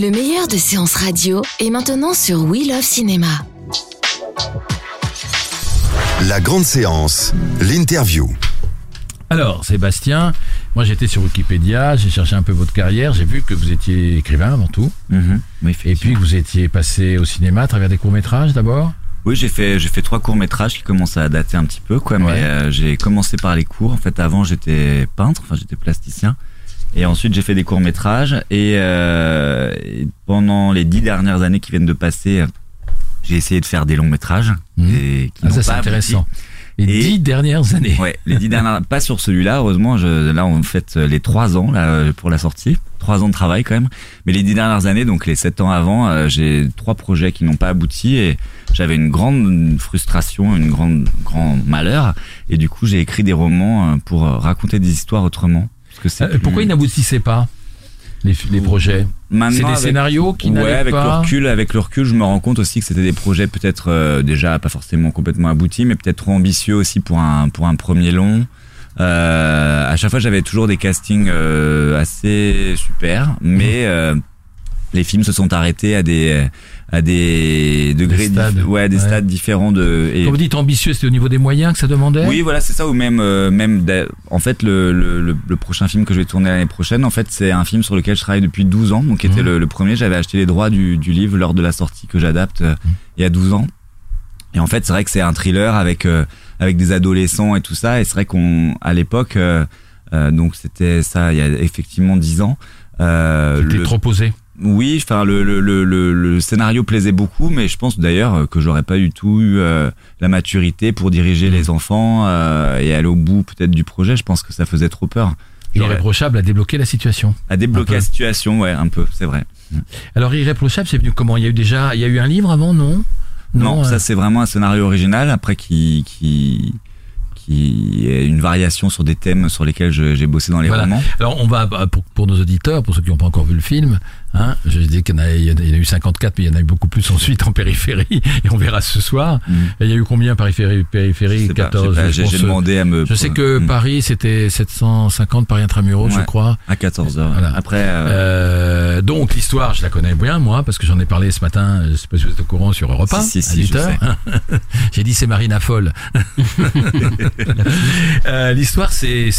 Le meilleur de séances radio est maintenant sur We Love Cinéma. La grande séance, l'interview. Alors, Sébastien, moi j'étais sur Wikipédia, j'ai cherché un peu votre carrière, j'ai vu que vous étiez écrivain avant tout, Mhm. Oui, et puis effectivement. que vous étiez passé au cinéma à travers des courts-métrages d'abord? Oui, j'ai fait j'ai fait trois courts métrages qui commencent à dater un petit peu quoi, mais Ouais. euh, j'ai commencé par les cours. En fait, avant j'étais peintre, enfin j'étais plasticien, et ensuite j'ai fait des courts métrages. Et, euh, et pendant les dix dernières années qui viennent de passer, j'ai essayé de faire des longs métrages. Mhm. Et qui Ah, ça c'est abouti. intéressant. Les Et- dix dernières années. Ouais, les dix dernières, pas sur celui-là, heureusement. Je, là, on fait les trois ans là pour la sortie, trois ans de travail quand même. Mais les dix dernières années, donc les sept ans avant, euh, j'ai trois projets qui n'ont pas abouti et j'avais une grande frustration, une grande grand malheur. Et du coup, j'ai écrit des romans euh, pour raconter des histoires autrement. Parce que c'est Euh, plus- pourquoi ils n'aboutissaient pas les, les projets? C'est des avec- scénarios qui ouais, avec pas. le recul, avec le recul, je me rends compte aussi que c'était des projets peut-être euh, déjà pas forcément complètement aboutis, mais peut-être trop ambitieux aussi pour un pour un premier long. Euh, à chaque fois, j'avais toujours des castings euh, assez super, mais les films se sont arrêtés à des à des degrés, dif- stades. ouais, des Ouais. stades différents de. et- Quand vous dites ambitieux, c'était au niveau des moyens que ça demandait? Oui, voilà, c'est ça. Ou même, euh, même, en fait, le, le, le, prochain film que je vais tourner l'année prochaine, en fait, c'est un film sur lequel je travaille depuis 12 ans. Donc, qui était Mhm. le, le premier. J'avais acheté les droits du, du livre lors de la sortie que j'adapte euh, il y a 12 ans. Et en fait, c'est vrai que c'est un thriller avec euh, avec des adolescents et tout ça. Et c'est vrai qu'on, à l'époque, donc c'était ça, il y a effectivement 10 ans. Euh, le- trop posé. Oui, enfin le, le, le, le, le scénario plaisait beaucoup, mais je pense d'ailleurs euh, que j'aurais pas du tout eu euh, la maturité pour diriger les enfants euh, et aller au bout peut-être du projet. Je pense que ça faisait trop peur. Irréprochable à débloquer la situation. à débloquer la situation, ouais, un peu, c'est vrai. Alors Irréprochable, c'est venu comment? Il y a eu déjà, il y a eu un livre avant, non? Non, euh, ça c'est vraiment un scénario original après qui qui qui est une variation sur des thèmes sur lesquels j'ai bossé dans les Voilà. romans. Alors on va pour, pour nos auditeurs, pour ceux qui n'ont pas encore vu le film, hein, je dis qu'il y, en a- il y en a eu 54, mais il y en a eu beaucoup plus ensuite en périphérie, et on verra ce soir. Mm. Et il y a eu combien périphérie, Je périphérie sais pas, 14 je sais pas, je J'ai j'ai demandé à me. Je sais que Mm. Paris c'était 750 Paris intramuros, je Ouais. crois. à 14 heures. Voilà. Après. euh, Euh, donc l'histoire, je la connais bien moi parce que j'en ai parlé ce matin. Je sais pas si vous êtes au courant sur Europe 1 Si, si, à si, 8 je heures. J'ai dit c'est Marina Folle. Euh, l'histoire, c'est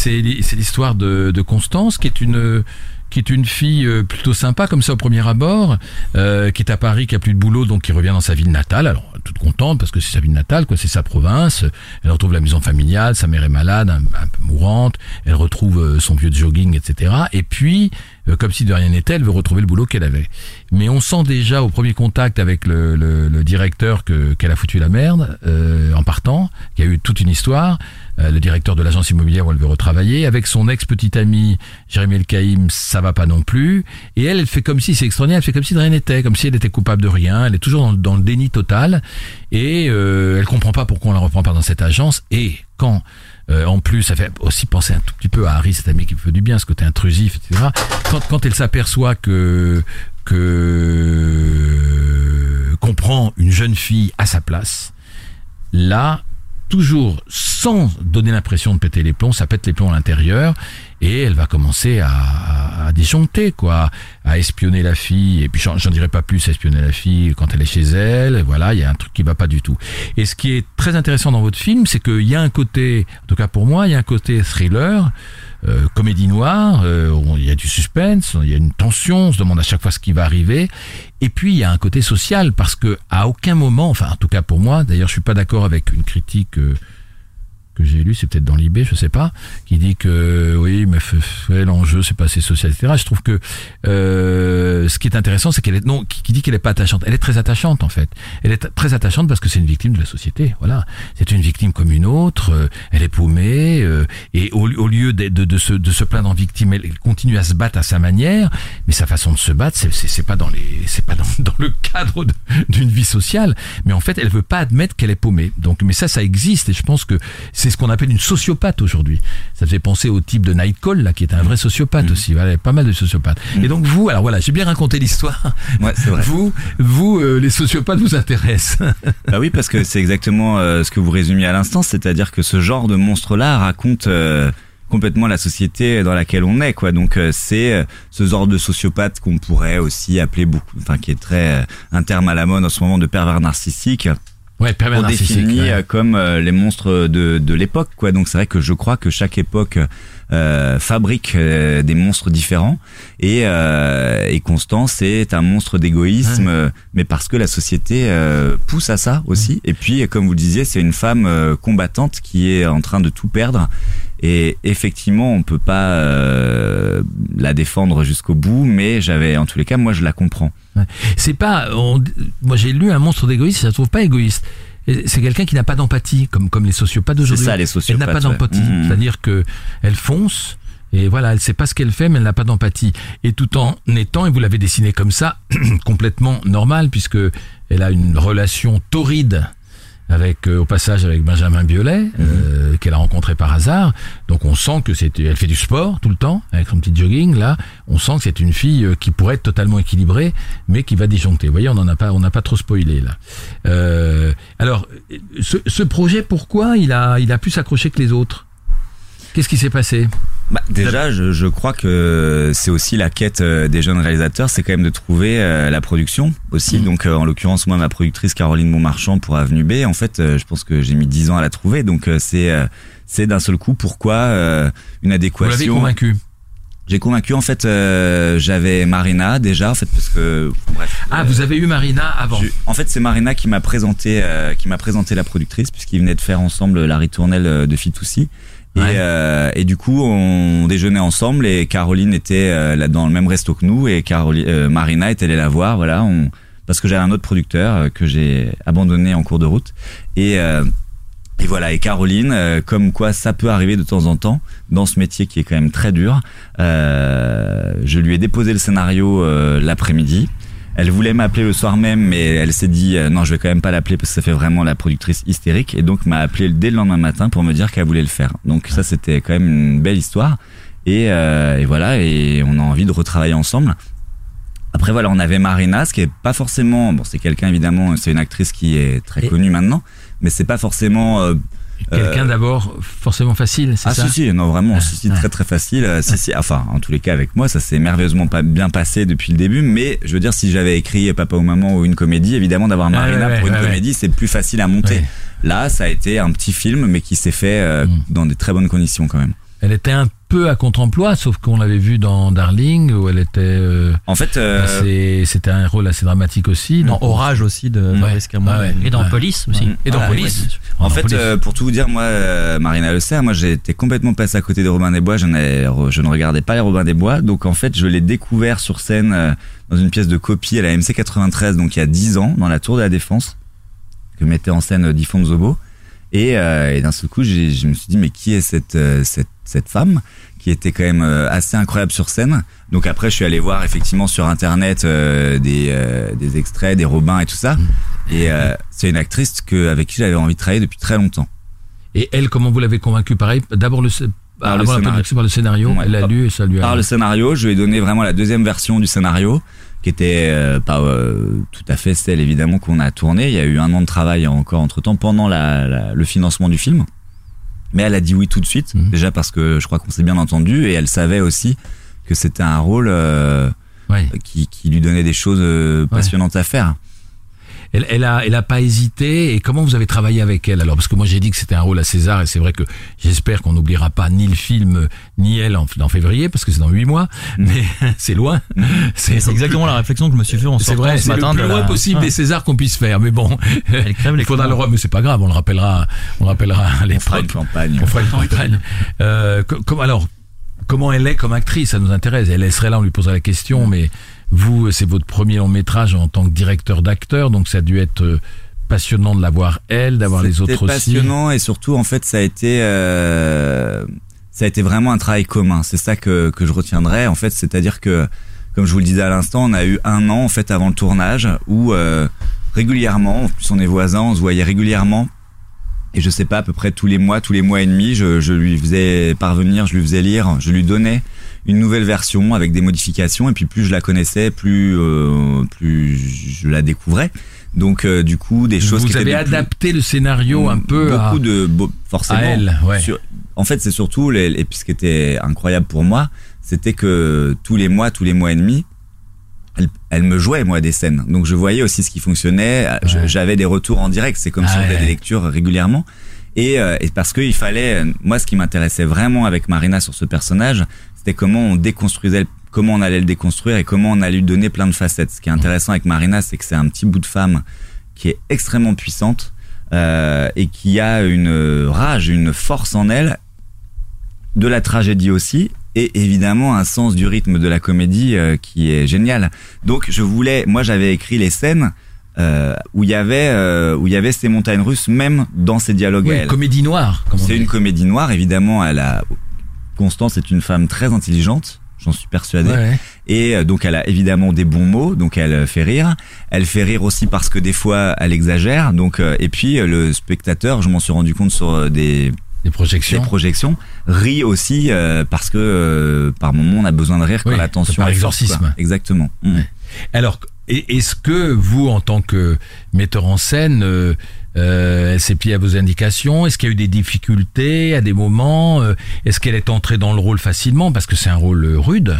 l'histoire de, de Constance qui est une qui est une fille euh, plutôt sympa comme ça au premier abord, euh, qui est à Paris, qui a plus de boulot, donc qui revient dans sa ville natale. Alors toute contente parce que c'est sa ville natale, quoi, c'est sa province. Elle retrouve la maison familiale, sa mère est malade, un, peu mourante. Elle retrouve euh, son vieux jogging, etc. Et puis, euh, comme si de rien n'était, elle veut retrouver le boulot qu'elle avait. Mais on sent déjà au premier contact avec le, le, le directeur que qu'elle a foutu la merde euh, en partant. Il y a eu toute une histoire. Euh, le directeur de l'agence immobilière où elle veut retravailler, avec son ex-petite ami Jérémy El Kaïm, ça va pas non plus. Et elle, elle fait comme si, c'est extraordinaire, elle fait comme si de rien n'était, comme si elle était coupable de rien. Elle est toujours dans, dans le déni total et euh, elle comprend pas pourquoi on la reprend pas dans cette agence. Et quand euh, en plus, ça fait aussi penser un tout petit peu à Harry, cet ami qui fait du bien, ce côté intrusif, etc. Quand, quand elle s'aperçoit que que qu'on prend une jeune fille à sa place, là, toujours sans donner l'impression de péter les plombs, ça pète les plombs à l'intérieur et elle va commencer à, à, à disjoncter, quoi, à espionner la fille. Et puis j'en dirai pas plus, espionner la fille quand elle est chez elle. Voilà, il y a un truc qui va pas du tout. Et ce qui est très intéressant dans votre film, c'est qu'il y a un côté, en tout cas pour moi, il y a un côté thriller. Euh, comédie noire, euh, il y a du suspense, il y a une tension, on se demande à chaque fois ce qui va arriver. Et puis il y a un côté social parce que à aucun moment, enfin en tout cas pour moi, d'ailleurs je suis pas d'accord avec une critique euh, j'ai lu, c'est peut-être dans l'IB, je sais pas, qui dit que oui, mais l'enjeu c'est pas assez social, etc. Je trouve que euh, ce qui est intéressant, c'est qu'elle est non, qui, dit qu'elle est pas attachante. Elle est très attachante en fait. Elle est très attachante parce que c'est une victime de la société. Voilà, c'est une victime comme une autre. euh, elle est paumée euh, et au, au lieu de, de, se de se plaindre en victime, elle, continue à se battre à sa manière. Mais sa façon de se battre, c'est pas dans les c'est pas dans, dans le cadre d'une vie sociale. Mais en fait, elle veut pas admettre qu'elle est paumée. Donc, mais ça, ça existe et je pense que c'est ce qu'on appelle une sociopathe aujourd'hui. Ça fait penser au type de Nightcall là, qui est un vrai sociopathe aussi. Voilà, il y a pas mal de sociopathes. Et donc vous, alors voilà, j'ai bien raconté l'histoire. Ouais, c'est vrai. Vous, vous, euh, les sociopathes vous intéressent. Bah oui, parce que c'est exactement euh, ce que vous résumiez à l'instant, c'est-à-dire que ce genre de monstre-là raconte euh, complètement la société dans laquelle on est, quoi. Donc euh, c'est euh, ce genre de sociopathe qu'on pourrait aussi appeler beaucoup, enfin qui est très euh, un terme à la mode en ce moment de pervers narcissique, Ouais, on définit ouais. euh, comme euh, les monstres de, de l'époque, quoi. Donc c'est vrai que je crois que chaque époque euh, fabrique euh, des monstres différents et, euh, et Constance est un monstre d'égoïsme, euh, mais parce que la société euh, pousse à ça aussi. Et puis, comme vous le disiez, c'est une femme euh, combattante qui est en train de tout perdre. Et effectivement, on peut pas euh, la défendre jusqu'au bout, mais j'avais, en tous les cas, moi, je la comprends. C'est pas. on- moi, j'ai lu un monstre d'égoïste. Ça se trouve pas égoïste. C'est quelqu'un qui n'a pas d'empathie, comme comme les sociopathes C'est d'aujourd'hui. ça, les Elle sociopathes. n'a pas d'empathie. Mhm. C'est-à-dire que elle fonce et voilà, elle sait pas ce qu'elle fait, mais elle n'a pas d'empathie. Et tout en étant, et vous l'avez dessiné comme ça, complètement normal, puisque elle a une relation torride avec euh, au passage avec Benjamin Biolay euh, qu'elle a rencontré par hasard. Donc on sent que c'est elle fait du sport tout le temps avec son petit jogging là. On sent que c'est une fille euh, qui pourrait être totalement équilibrée mais qui va disjoncter. Vous voyez on en a pas on n'a pas trop spoilé là. Euh, alors ce, ce projet pourquoi il a il a pu s'accrocher que les autres? Qu'est-ce qui s'est passé? Bah, déjà, je, je crois que c'est aussi la quête euh, des jeunes réalisateurs, c'est quand même de trouver euh, la production aussi. Mhm. Donc, euh, en l'occurrence, moi, ma productrice Caroline Montmarchand pour Avenue B, en fait, euh, je pense que j'ai mis 10 ans à la trouver. Donc, euh, c'est euh, c'est d'un seul coup pourquoi euh, une vous l'avez adéquation. convaincu J'ai convaincu en fait, euh, j'avais Marina déjà en fait parce que bref. ah euh, vous avez eu Marina avant En fait, c'est Marina qui m'a présenté, euh, qui m'a présenté la productrice puisqu'ils venaient de faire ensemble la ritournelle de Fitoussi. Et, euh, et du coup, on déjeunait ensemble et Caroline était euh, là dans le même resto que nous et Caroline, euh, Marina est allée la voir. Voilà, on, parce que j'avais un autre producteur euh, que j'ai abandonné en cours de route. Et, euh, et voilà, et Caroline, euh, comme quoi ça peut arriver de temps en temps dans ce métier qui est quand même très dur. je lui ai déposé le scénario l'après-midi. Elle voulait m'appeler le soir même, mais elle s'est dit euh, non, je vais quand même pas l'appeler parce que ça fait vraiment la productrice hystérique, et donc m'a appelé dès le lendemain matin pour me dire qu'elle voulait le faire. Donc ça, c'était quand même une belle histoire, et, euh, et voilà, et on a envie de retravailler ensemble. Après voilà, on avait Marina, ce qui est pas forcément, bon, c'est quelqu'un évidemment, c'est une actrice qui est très Et- connue maintenant, mais c'est pas forcément euh, quelqu'un euh, d'abord forcément facile c'est ah ça si si non vraiment Ah, si si ouais. très très facile. Euh, si si enfin en tous les cas avec moi ça s'est merveilleusement pas bien passé depuis le début mais je veux dire si j'avais écrit papa ou maman ou une comédie évidemment d'avoir Marina ouais, pour une ouais, comédie c'est plus facile à monter. Là ça a été un petit film mais qui s'est fait euh, Mm. dans des très bonnes conditions quand même Elle était un peu à contre-emploi, sauf qu'on l'avait vu dans Darling, où elle était. euh, en fait euh, C'était un rôle assez dramatique aussi. Dans Orage aussi de Ouais. Maurice Cameron. Ah ouais. Et dans Ouais. Police aussi. Et dans Ah, Police. En Dans fait, Police. euh, pour tout vous dire, moi, euh, Marina Le Serre, moi, j'ai été complètement passé à côté de Robin des Bois. Je, n'ai- je ne regardais pas les Robin des Bois. Donc, en fait, je l'ai découvert sur scène euh, dans une pièce de copie à la MC 93, donc il y a 10 ans, dans la Tour de la Défense, que mettait en scène euh, Diffon Zobo. Et, euh, et d'un seul coup, je me suis dit, mais qui est cette, euh, cette, cette femme qui était quand même euh, assez incroyable sur scène. Donc après, je suis allé voir effectivement sur internet euh, des, euh, des extraits, des Robins et tout ça. Et euh, c'est une actrice que avec qui j'avais envie de travailler depuis très longtemps. Et elle, comment vous l'avez convaincue? Pareil, d'abord le, Par le scénario. par le scénario. Ouais, elle par- lu et ça lui a. Par le scénario, je lui ai donné vraiment la deuxième version du scénario, qui était euh, pas euh, tout à fait celle évidemment qu'on a tournée. Il y a eu un an de travail encore entre temps pendant la, la- le financement du film. Mais elle a dit oui tout de suite, Mhm. déjà parce que je crois qu'on s'est bien entendu et elle savait aussi que c'était un rôle euh, Ouais. qui, qui lui donnait des choses passionnantes à faire. Elle, elle a, elle a pas hésité. Et comment vous avez travaillé avec elle alors? Parce que moi j'ai dit que c'était un rôle à César, et c'est vrai que j'espère qu'on n'oubliera pas ni le film ni elle en, en février, parce que c'est dans huit mois, Mm. mais c'est loin. C'est exactement la réflexion que je me suis fait en C'est sortant vrai, ce c'est le matin plus de loin la- possible Ouais. des Césars qu'on puisse faire. Mais bon, Elle crève il faudra le mais c'est pas grave, on le rappellera, on le rappellera à On fera une l'époque. campagne. On fera une campagne. Euh, co- comme alors, comment elle est comme actrice, ça nous intéresse. Elle serait là, on lui poserait la question, mais vous, c'est votre premier long métrage en tant que directeur d'acteur, donc ça a dû être euh, passionnant de la voir elle, d'avoir les autres C'était aussi. passionnant et surtout en fait ça a été euh, ça a été vraiment un travail commun. C'est ça que que je retiendrai en fait, c'est-à-dire que comme je vous le disais à l'instant, on a eu un an en fait avant le tournage où euh, régulièrement, en plus on est voisins, on se voyait régulièrement. Et je sais pas, à peu près tous les mois, tous les mois et demi, je, je lui faisais parvenir, je lui faisais lire, je lui donnais une nouvelle version avec des modifications. Et puis plus je la connaissais, plus euh, plus je la découvrais. Donc euh, du coup, des choses qui vous étaient avez plus- adapté le scénario un peu à, beaucoup de beau- forcément à elle. Ouais. sur- en fait c'est surtout les, et puis ce qui était incroyable pour moi c'était que tous les mois tous les mois et demi elle, elle me jouait moi des scènes donc je voyais aussi ce qui fonctionnait Ouais. j'avais des retours en direct c'est comme si Ah on faisait ouais. des lectures régulièrement et, euh, et parce qu'il fallait moi ce qui m'intéressait vraiment avec Marina sur ce personnage c'était comment on déconstruisait comment on allait le déconstruire et comment on allait lui donner plein de facettes ce qui est intéressant avec Marina c'est que c'est un petit bout de femme qui est extrêmement puissante euh, et qui a une rage, une force en elle, de la tragédie aussi, et évidemment un sens du rythme de la comédie euh, qui est génial. Donc je voulais, moi j'avais écrit les scènes euh, où il y avait euh, où il y avait ces montagnes russes même dans ces dialogues. Oui, à elle. comédie noire. C'est une comédie noire, évidemment. Elle a Constance est une femme très intelligente, j'en suis persuadé. Ouais, ouais. Et euh, donc elle a évidemment des bons mots, donc elle euh, fait rire. Elle fait rire aussi parce que des fois elle exagère. Donc euh, et puis le spectateur, je m'en suis rendu compte sur des, Des des projections. projections, rit aussi euh, parce que euh, par moment on a besoin de rire quand Oui, la tension par exorcisme. quoi. Exactement. Mm. Ouais. Alors, et- est-ce que vous, en tant que metteur en scène, euh, euh, elle s'est pliée à vos indications? Est-ce qu'il y a eu des difficultés à des moments? Euh, Est-ce qu'elle est entrée dans le rôle facilement? Parce que c'est un rôle euh, rude.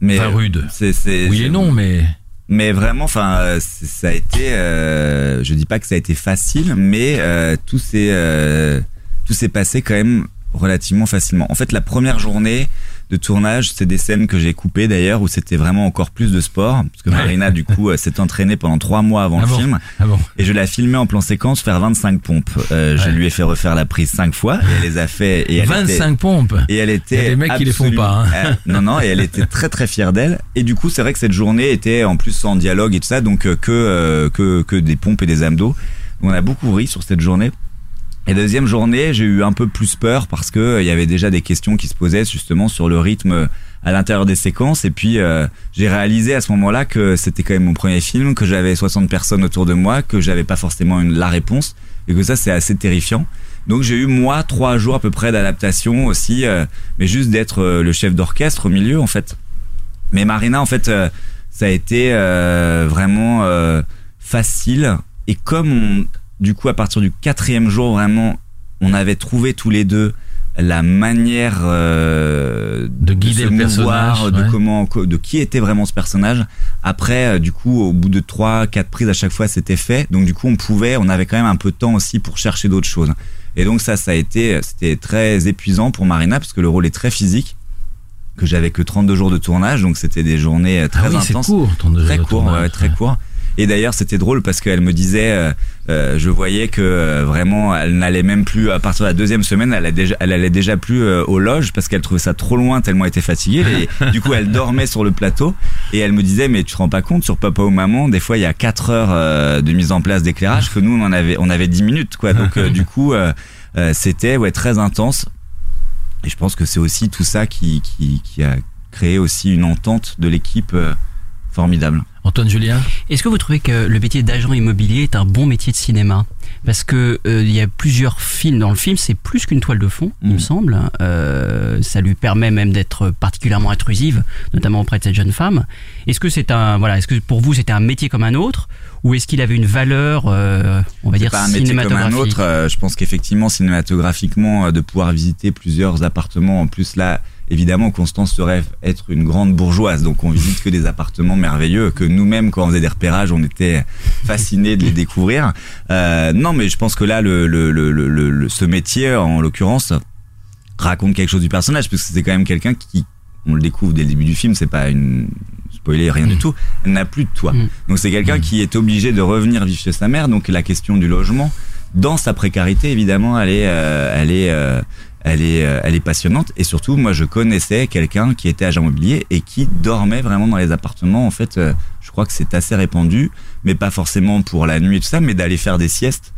Mais Enfin, euh, rude. C'est, c'est, Oui et non, mais Mais vraiment, enfin, euh, ça a été. Euh, je dis pas que ça a été facile, mais euh, tout s'est euh, tout s'est passé quand même relativement facilement. En fait, la première journée de tournage, c'est des scènes que j'ai coupées d'ailleurs où c'était vraiment encore plus de sport, parce que Ouais. Marina du coup euh, s'est entraînée pendant trois mois avant Ah le bon film, ah bon et je l'ai filmé en plan séquence faire 25 pompes. Euh, Je lui ai fait refaire la prise cinq fois et elle les a fait. Et elle était- 25 pompes. et elle était. Il y a des mecs qui les font pas, hein. Euh, non, non, et elle était très très fière d'elle. Et du coup, c'est vrai que cette journée était en plus sans dialogue et tout ça, donc euh, que euh, que que des pompes et des abdos. On a beaucoup ri sur cette journée. Et deuxième journée, j'ai eu un peu plus peur parce que euh, il y avait déjà des questions qui se posaient justement sur le rythme euh, à l'intérieur des séquences. Et puis euh, j'ai réalisé à ce moment-là que c'était quand même mon premier film, que j'avais 60 personnes autour de moi, que j'avais pas forcément une, la réponse et que ça c'est assez terrifiant. Donc j'ai eu moi trois jours à peu près d'adaptation aussi, mais juste d'être le chef d'orchestre au milieu en fait. Mais Marina en fait, ça a été vraiment facile et comme on, du coup à partir du quatrième jour vraiment, on avait trouvé tous les deux la manière euh, De guider se le mouvoir, personnage, de ouais. comment, de qui était vraiment ce personnage. Après, euh, du coup, au bout de trois, quatre prises à chaque fois, c'était fait. Donc du coup, on pouvait, on avait quand même un peu de temps aussi pour chercher d'autres choses. Et donc ça, ça a été, c'était très épuisant pour Marina parce que le rôle est très physique, que j'avais que 32 jours de tournage, donc c'était des journées euh, très ah oui, intenses, court. très de court, tournage. ouais, très court. Et d'ailleurs, c'était drôle parce qu'elle me disait, euh, euh, je voyais que euh, vraiment, elle n'allait même plus à partir de la deuxième semaine, elle, allait déjà, elle allait déjà plus euh, aux loges parce qu'elle trouvait ça trop loin tellement elle était fatiguée. Et du coup, elle dormait sur le plateau et elle me disait, mais tu te rends pas compte sur Papa ou Maman, des fois il y a 4 heures euh, de mise en place d'éclairage que nous on en avait, on avait 10 minutes quoi. Donc du coup, c'était ouais très intense. Et je pense que c'est aussi tout ça qui, qui, qui a créé aussi une entente de l'équipe formidable. Antoine Julien Est-ce que vous trouvez que le métier d'agent immobilier est un bon métier de cinéma Parce que euh, il y a plusieurs films dans le film, c'est plus qu'une toile de fond, il me semble. Euh, ça lui permet même d'être particulièrement intrusive, notamment auprès de cette jeune femme. Est-ce que c'est un voilà, est-ce que pour vous c'était un métier comme un autre, ou est-ce qu'il avait une valeur, euh, on va dire pas un métier comme un cinématographique autre. euh, je pense qu'effectivement, cinématographiquement, euh, de pouvoir visiter plusieurs appartements, en plus là, évidemment, Constance se rêve être une grande bourgeoise, donc on visite que des appartements merveilleux que nous-mêmes, quand on faisait des repérages, on était fascinés de les découvrir. Euh, non, mais je pense que là, le, le, le, le- le- ce métier, en l'occurrence, raconte quelque chose du personnage, parce que c'est quand même quelqu'un qui, on le découvre dès le début du film, c'est pas une spoiler, rien du tout, elle n'a plus de toit. Mm. Donc c'est quelqu'un qui est obligé de revenir vivre chez sa mère, donc la question du logement, dans sa précarité, évidemment, elle est, euh, elle est, euh, elle est, euh, elle est passionnante. Et surtout, moi, je connaissais quelqu'un qui était agent immobilier et qui dormait vraiment dans les appartements. En fait, euh, je crois que c'est assez répandu, mais pas forcément pour la nuit et tout ça, mais d'aller faire des siestes.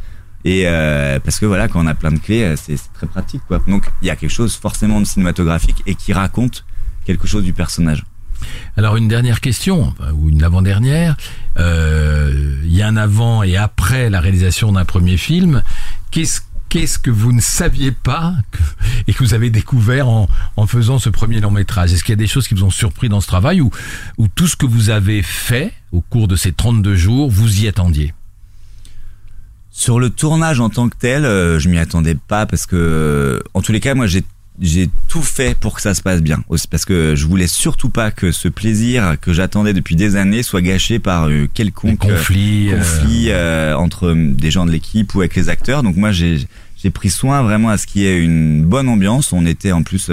Et euh, parce que voilà, quand on a plein de clés, c'est très pratique, quoi. Donc, il y a quelque chose forcément de cinématographique et qui raconte quelque chose du personnage. Alors une dernière question, ou une avant-dernière. Il y a un avant et après la réalisation d'un premier film. Qu'est-ce Qu'est-ce que vous ne saviez pas et que vous avez découvert en, faisant ce premier long métrage? Est-ce qu'il y a des choses qui vous ont surpris dans ce travail ou, ou tout ce que vous avez fait au cours de ces 32 jours, vous y attendiez? Sur le tournage en tant que tel, euh, je m'y attendais pas parce que, en tous les cas, moi, j'ai j'ai tout fait pour que ça se passe bien. Parce que je voulais surtout pas que ce plaisir que j'attendais depuis des années soit gâché par euh, quelconque conflit euh, conflit euh, entre des gens de l'équipe ou avec les acteurs. Donc moi, j'ai pris soin vraiment à ce qu'il y ait une bonne ambiance. On était en plus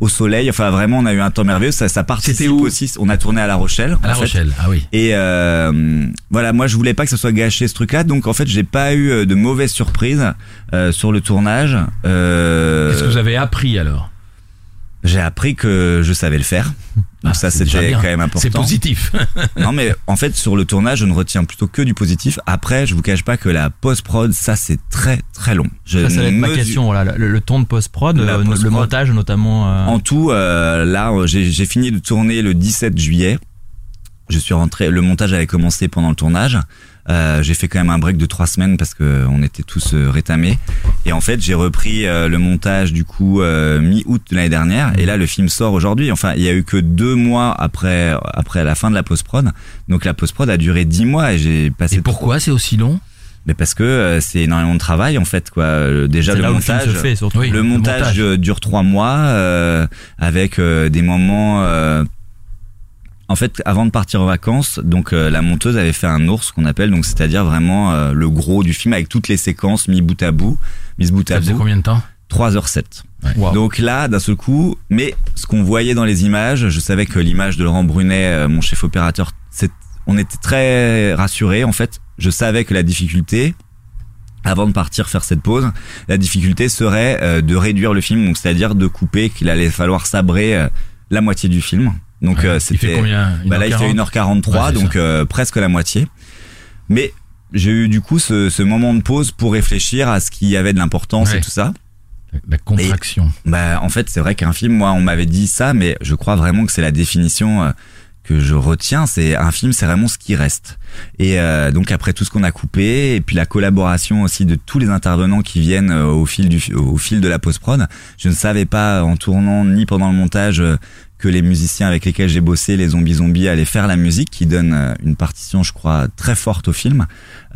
au soleil. Enfin, vraiment, on a eu un temps merveilleux. Ça, ça participe aussi. On a tourné à La Rochelle. à La fait. Rochelle. Ah oui. Et euh, voilà, moi je voulais pas que ce soit gâché ce truc-là, donc en fait j'ai pas eu euh, de mauvaises surprises euh, sur le tournage. Euh, Qu'est-ce que vous avez appris alors? J'ai appris que je savais le faire, donc Ah, ça déjà c'était quand même important. C'est positif. non mais en fait sur le tournage je ne retiens plutôt que du positif. Après je vous cache pas que la post prod ça c'est très très long. Je Ça, ça va être ma question. Voilà, le, le temps de post-prod, euh, post-prod. le montage notamment. euh, En tout, euh, là, j'ai j'ai fini de tourner le 17 juillet. Je suis rentré. Le montage avait commencé pendant le tournage. Euh, j'ai fait quand même un break de trois semaines parce que on était tous euh, rétamés. Et en fait, j'ai repris euh, le montage du coup euh, mi-août de l'année dernière. Et là, le film sort aujourd'hui. Enfin, il y a eu que deux mois après après la fin de la post prod. Donc la post prod a duré dix mois et j'ai passé. Et pourquoi c'est aussi long? Mais parce que euh, c'est énormément de travail en fait quoi. Euh, Déjà le le montage. se fait surtout. Oui. Le le montage, montage. euh, dure trois mois euh, avec euh, des moments. En fait, avant de partir en vacances, donc euh, la monteuse avait fait un ours qu'on appelle, donc c'est-à-dire vraiment euh, le gros du film avec toutes les séquences mis bout à bout, mises bout Ça à faisait bout. combien de temps? 3h07. Wow. Donc là, d'un seul coup, mais ce qu'on voyait dans les images, je savais que l'image de Laurent Brunet, euh, mon chef opérateur, c'est, on était très rassurés. En fait, je savais que la difficulté, avant de partir faire cette pause, la difficulté serait de réduire le film, donc c'est-à-dire de couper, qu'il allait falloir sabrer la moitié du film. Donc Ouais. euh, Il fait c'était, combien? Bah là il fait 1h40? 1h43, Ouais, donc euh, presque la moitié. Mais j'ai eu du coup ce, ce moment de pause pour réfléchir à ce qui avait de l'importance Ouais. et tout ça. La contraction. Bah en fait c'est vrai qu'un film moi on m'avait dit ça mais je crois vraiment que c'est la définition euh, que je retiens c'est un film c'est vraiment ce qui reste et euh, donc après tout ce qu'on a coupé et puis la collaboration aussi de tous les intervenants qui viennent euh, au fil du au fil de la post prod je ne savais pas en tournant ni pendant le montage que les musiciens avec lesquels j'ai bossé les zombies zombies allaient faire la musique qui donne euh, une partition je crois très forte au film.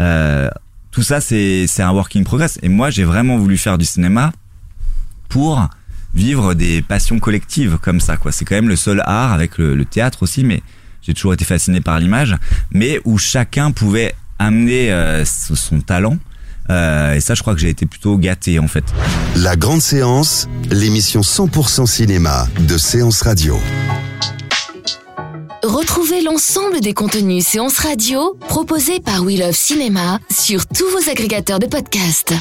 Euh, tout ça c'est un work in progress. Et moi j'ai vraiment voulu faire du cinéma pour vivre des passions collectives comme ça quoi. C'est quand même le seul art avec le, théâtre aussi mais j'ai toujours été fasciné par l'image mais où chacun pouvait amener euh, son talent Euh, et ça je crois que j'ai été plutôt gâté en fait La grande séance, l'émission 100% cinéma de Séance Radio. Retrouvez l'ensemble des contenus séances radio proposés par We Love Cinéma sur tous vos agrégateurs de podcasts.